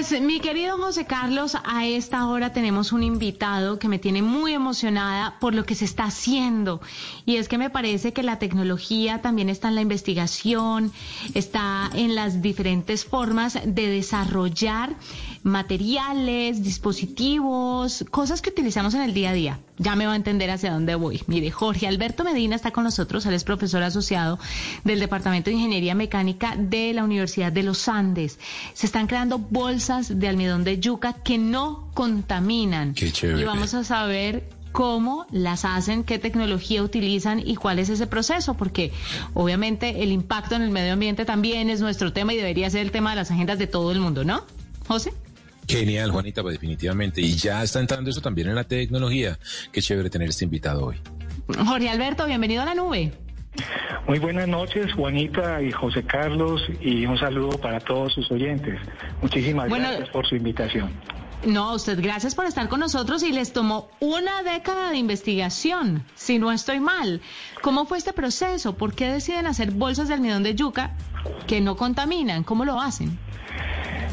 Pues mi querido José Carlos, a esta hora tenemos un invitado que me tiene muy emocionada por lo que se está haciendo. Y es que me parece que la tecnología también está en la investigación, está en las diferentes formas de desarrollar materiales, dispositivos, cosas que utilizamos en el día a día. Ya me va a entender hacia dónde voy. Mire, Jorge Alberto Medina está con nosotros, él es profesor asociado del Departamento de Ingeniería Mecánica de la Universidad de los Andes. Se están creando bolsas de almidón de yuca que no contaminan. Qué chévere. Y vamos a saber cómo las hacen, qué tecnología utilizan y cuál es ese proceso, porque obviamente el impacto en el medio ambiente también es nuestro tema y debería ser el tema de las agendas de todo el mundo, ¿no? José. Genial, Juanita, pues definitivamente. Y ya está entrando eso también en la tecnología. Qué chévere tener este invitado hoy. Jorge Alberto, bienvenido a la nube. Muy buenas noches, Juanita y José Carlos, y un saludo para todos sus oyentes. Muchísimas Bueno, gracias por su invitación. No, usted gracias por estar con nosotros y les tomó una década de investigación, si no estoy mal. ¿Cómo fue este proceso? ¿Por qué deciden hacer bolsas de almidón de yuca que no contaminan? ¿Cómo lo hacen?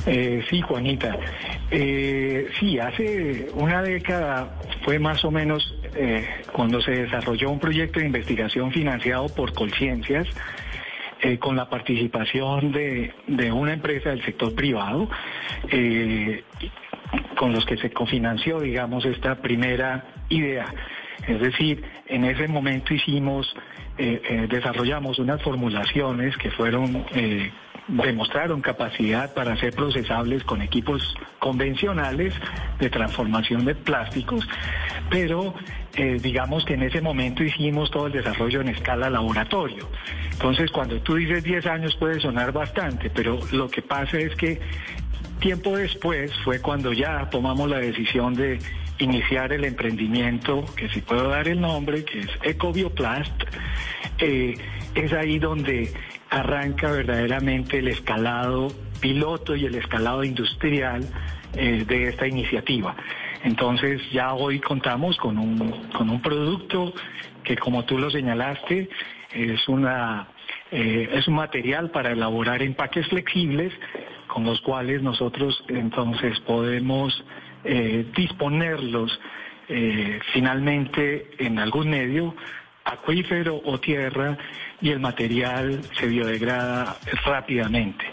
Eh, sí, Juanita. Eh, sí, hace una década fue más o menos eh, cuando se desarrolló un proyecto de investigación financiado por Colciencias. con la participación de, una empresa del sector privado, con los que se cofinanció, digamos, esta primera idea. Es decir, en ese momento hicimos, desarrollamos unas formulaciones que fueron, demostraron capacidad para ser procesables con equipos convencionales de transformación de plásticos, pero eh, digamos que en ese momento hicimos todo el desarrollo en escala laboratorio. Entonces, cuando tú dices 10 años puede sonar bastante, pero lo que pasa es que Tiempo después fue cuando ya tomamos la decisión de iniciar el emprendimiento, que si puedo dar el nombre, que es Ecobioplast. Eh, es ahí donde arranca verdaderamente el escalado piloto y el escalado industrial eh, de esta iniciativa. Entonces ya hoy contamos con un, con un producto que como tú lo señalaste es una eh, es un material para elaborar empaques flexibles con los cuales nosotros entonces podemos eh, disponerlos finalmente en algún medio acuífero o tierra y el material se biodegrada rápidamente.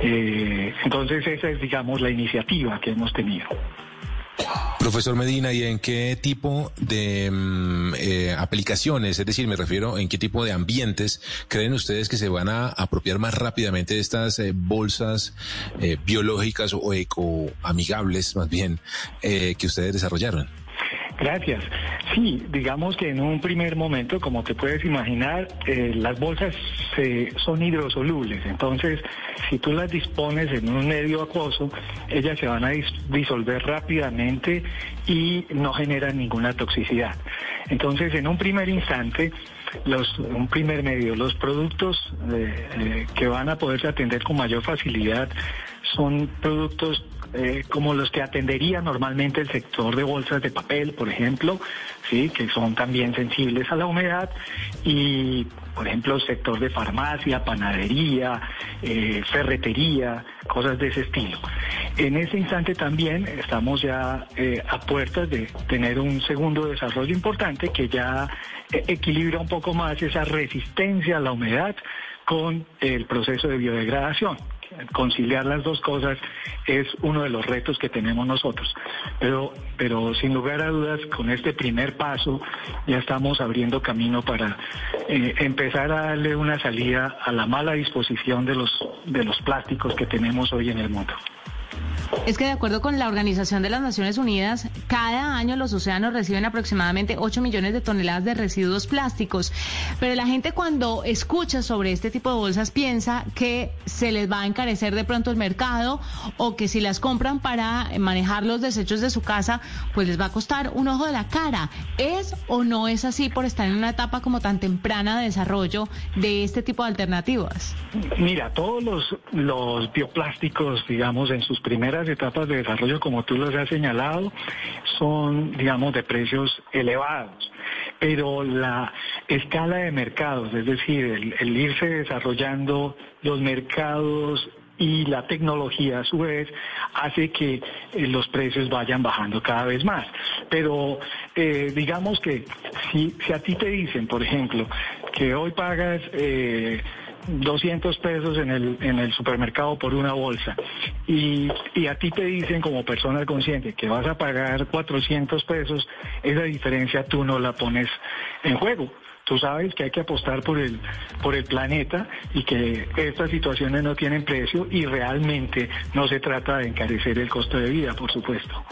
Eh, entonces esa es, digamos, la iniciativa que hemos tenido. Profesor Medina, ¿y en qué tipo de mm, eh, aplicaciones, es decir, me refiero en qué tipo de ambientes creen ustedes que se van a apropiar más rápidamente de estas eh, bolsas eh, biológicas o ecoamigables, más bien, que ustedes desarrollaron? Gracias. Sí, digamos que en un primer momento, como te puedes imaginar, eh, las bolsas eh, son hidrosolubles. Entonces, si tú las dispones en un medio acuoso, ellas se van a dis- disolver rápidamente y no generan ninguna toxicidad. Entonces, en un primer instante, los, un primer medio, los productos eh, eh, que van a poderse atender con mayor facilidad son productos eh, como los que atendería normalmente el sector de bolsas de papel, por ejemplo, sí, que son también sensibles a la humedad y, por ejemplo, el sector de farmacia, panadería, eh, ferretería, cosas de ese estilo. En ese instante también estamos ya eh, a puertas de tener un segundo desarrollo importante que ya equilibra un poco más esa resistencia a la humedad con el proceso de biodegradación. Conciliar las dos cosas es uno de los retos que tenemos nosotros. Pero, pero sin lugar a dudas, con este primer paso ya estamos abriendo camino para eh, empezar a darle una salida a la mala disposición de los, de los plásticos que tenemos hoy en el mundo. Es que de acuerdo con la Organización de las Naciones Unidas, cada año los océanos reciben aproximadamente 8 millones de toneladas de residuos plásticos. Pero la gente cuando escucha sobre este tipo de bolsas piensa que se les va a encarecer de pronto el mercado o que si las compran para manejar los desechos de su casa, pues les va a costar un ojo de la cara. ¿Es o no es así por estar en una etapa como tan temprana de desarrollo de este tipo de alternativas? Mira, todos los, los bioplásticos, digamos, en sus primeras etapas de desarrollo, como tú los has señalado, son, digamos, de precios elevados. Pero la escala de mercados, es decir, el, irse desarrollando los mercados y la tecnología a su vez hace que eh, los precios vayan bajando cada vez más. Pero eh, digamos que si, si a ti te dicen, por ejemplo, que hoy pagas... Eh, 200 pesos en el, en el supermercado por una bolsa y, y a ti te dicen como persona consciente que vas a pagar 400 pesos, esa diferencia tú no la pones en juego. Tú sabes que hay que apostar por el, por el planeta y que estas situaciones no tienen precio y realmente no se trata de encarecer el costo de vida, por supuesto.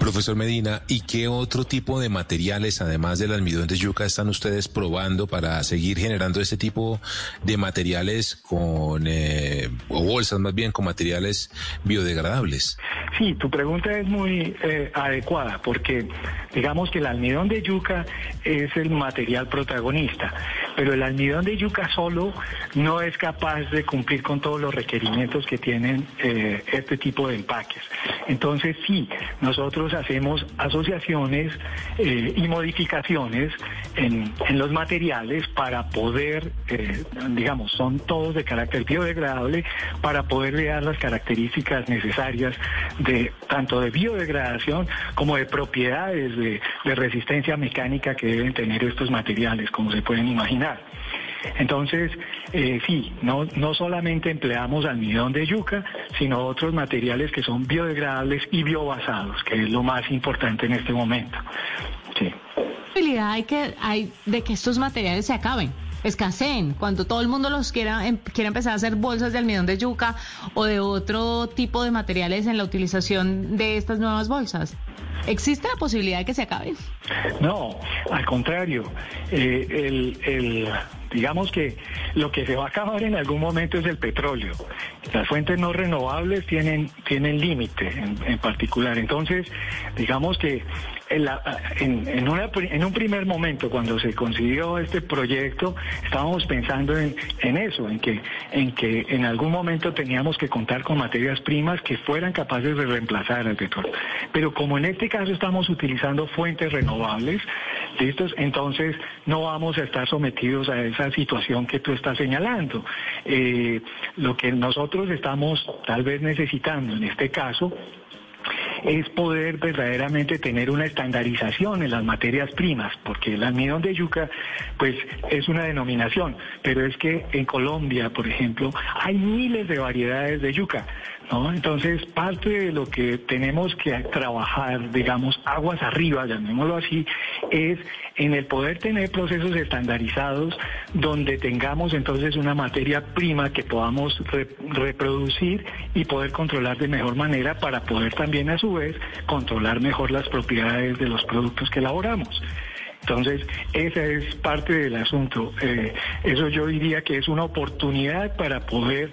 Profesor Medina, ¿y qué otro tipo de materiales, además del almidón de yuca, están ustedes probando para seguir generando este tipo de materiales con, eh, o bolsas más bien, con materiales biodegradables? Sí, tu pregunta es muy eh, adecuada porque digamos que el almidón de yuca es el material protagonista, feminista. Pero el almidón de yuca solo no es capaz de cumplir con todos los requerimientos que tienen eh, este tipo de empaques. Entonces sí, nosotros hacemos asociaciones eh, y modificaciones en, los materiales para poder, digamos, son todos de carácter biodegradable, para poderle dar las características necesarias de tanto de biodegradación como de propiedades de, resistencia mecánica que deben tener estos materiales, como se pueden imaginar. Entonces, eh, sí, no, no solamente empleamos almidón de yuca, sino otros materiales que son biodegradables y biobasados, que es lo más importante en este momento. ¿Qué que, hay de que estos materiales se acaben? Escaseen, cuando todo el mundo los quiera, em, quiera empezar a hacer bolsas de almidón de yuca o de otro tipo de materiales en la utilización de estas nuevas bolsas. ¿Existe la posibilidad de que se acaben? No, al contrario. Eh, el, digamos que lo que se va a acabar en algún momento es el petróleo. Las fuentes no renovables tienen, tienen límite en, en particular. Entonces, digamos que en, en, un primer momento, cuando se consiguió este proyecto, estábamos pensando en, eso, en que, en que en algún momento teníamos que contar con materias primas que fueran capaces de reemplazar el petróleo. Pero como en este caso estamos utilizando fuentes renovables, ¿listos? Entonces no vamos a estar sometidos a esa situación que tú estás señalando. Eh, lo que nosotros estamos tal vez necesitando en este caso es poder verdaderamente tener una estandarización en las materias primas, porque el almidón de yuca, pues es una denominación, pero es que en Colombia, por ejemplo, hay miles de variedades de yuca. Entonces, parte de lo que tenemos que trabajar, digamos, aguas arriba, llamémoslo así, es en el poder tener procesos estandarizados donde tengamos entonces una materia prima que podamos reproducir y poder controlar de mejor manera para poder también a su vez controlar mejor las propiedades de los productos que elaboramos. Entonces, esa es parte del asunto. Eh, eso yo diría que es una oportunidad para poder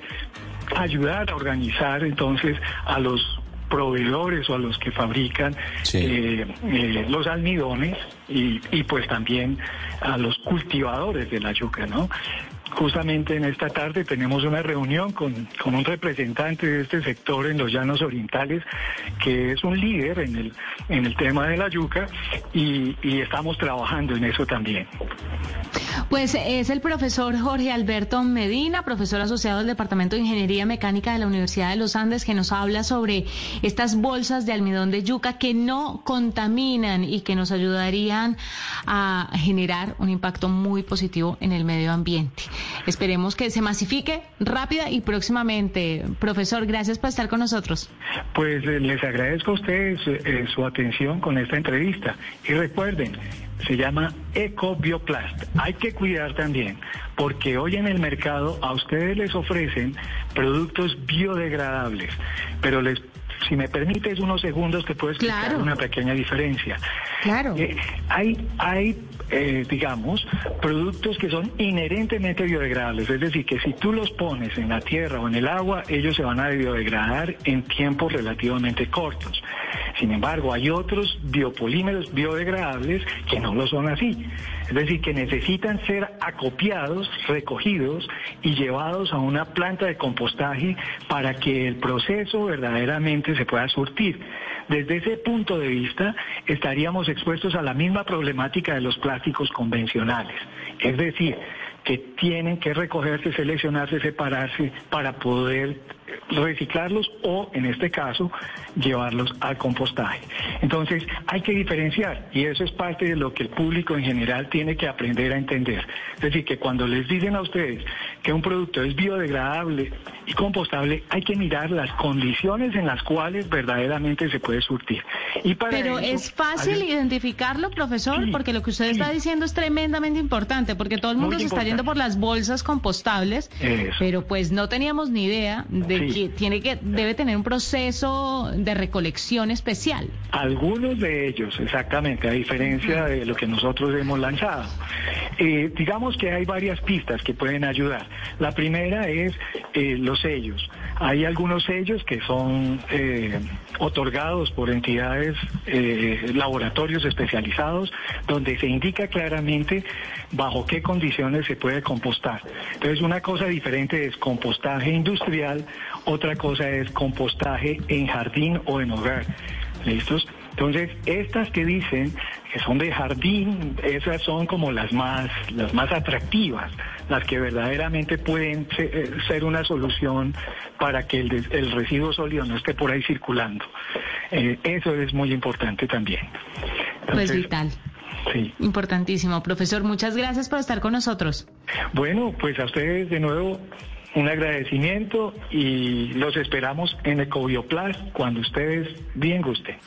ayudar a organizar entonces a los proveedores o a los que fabrican eh, eh, los almidones y, y, pues también a los cultivadores de la yuca, ¿no? Justamente en esta tarde tenemos una reunión con, un representante de este sector en los llanos orientales, que es un líder en el, en el tema de la yuca y estamos trabajando en eso también. Pues es el profesor Jorge Alberto Medina, profesor asociado del Departamento de Ingeniería Mecánica de la Universidad de los Andes, que nos habla sobre estas bolsas de almidón de yuca que no contaminan y que nos ayudarían a generar un impacto muy positivo en el medio ambiente. Esperemos que se masifique rápida y próximamente. Profesor, gracias por estar con nosotros. Pues eh, les agradezco a ustedes eh, su atención con esta entrevista y recuerden, se llama EcoBioplast. Hay que cuidar también, porque hoy en el mercado a ustedes les ofrecen productos biodegradables, pero les si me permites unos segundos te puedo explicar una pequeña diferencia. Claro. Eh, hay hay eh, digamos, productos que son inherentemente biodegradables. Es decir, que si tú los pones en la tierra o en el agua, ellos se van a biodegradar en tiempos relativamente cortos. Sin embargo, hay otros biopolímeros biodegradables que no lo son así. Es decir, que necesitan ser acopiados, recogidos y llevados a una planta de compostaje para que el proceso verdaderamente se pueda surtir. Desde ese punto de vista, estaríamos expuestos a la misma problemática de los plásticos convencionales. Es decir, que tienen que recogerse, seleccionarse, separarse para poder reciclarlos o, en este caso, llevarlos al compostaje. Entonces, hay que diferenciar y eso es parte de lo que el público en general tiene que aprender a entender. Es decir, que cuando les dicen a ustedes que un producto es biodegradable y compostable, hay que mirar las condiciones en las cuales verdaderamente se puede surtir. Y Pero es fácil identificarlo, profesor, porque lo que usted está diciendo es tremendamente importante, porque todo el mundo se está yendo por las bolsas compostables, pero pues no teníamos ni idea de que tiene que debe tener un proceso de recolección especial. Algunos de ellos, exactamente, a diferencia de lo que nosotros hemos lanzado. Eh, digamos que hay varias pistas que pueden ayudar. La primera es eh, los sellos. Hay algunos sellos que son eh, otorgados por entidades, laboratorios especializados, donde se indica claramente bajo qué condiciones se puede compostar. Entonces, una cosa diferente es compostaje industrial, otra cosa es compostaje en jardín o en hogar. ¿Listos? Entonces, estas que dicen que son de jardín, esas son como las más, las más atractivas, las que verdaderamente pueden eh, ser, una solución para que el, residuo sólido no esté por ahí circulando. Eh, eso es muy importante también. pues vital. Sí. Importantísimo. Profesor, muchas gracias por estar con nosotros. Bueno, pues a ustedes de nuevo un agradecimiento y los esperamos en Ecobioplas cuando ustedes bien gusten.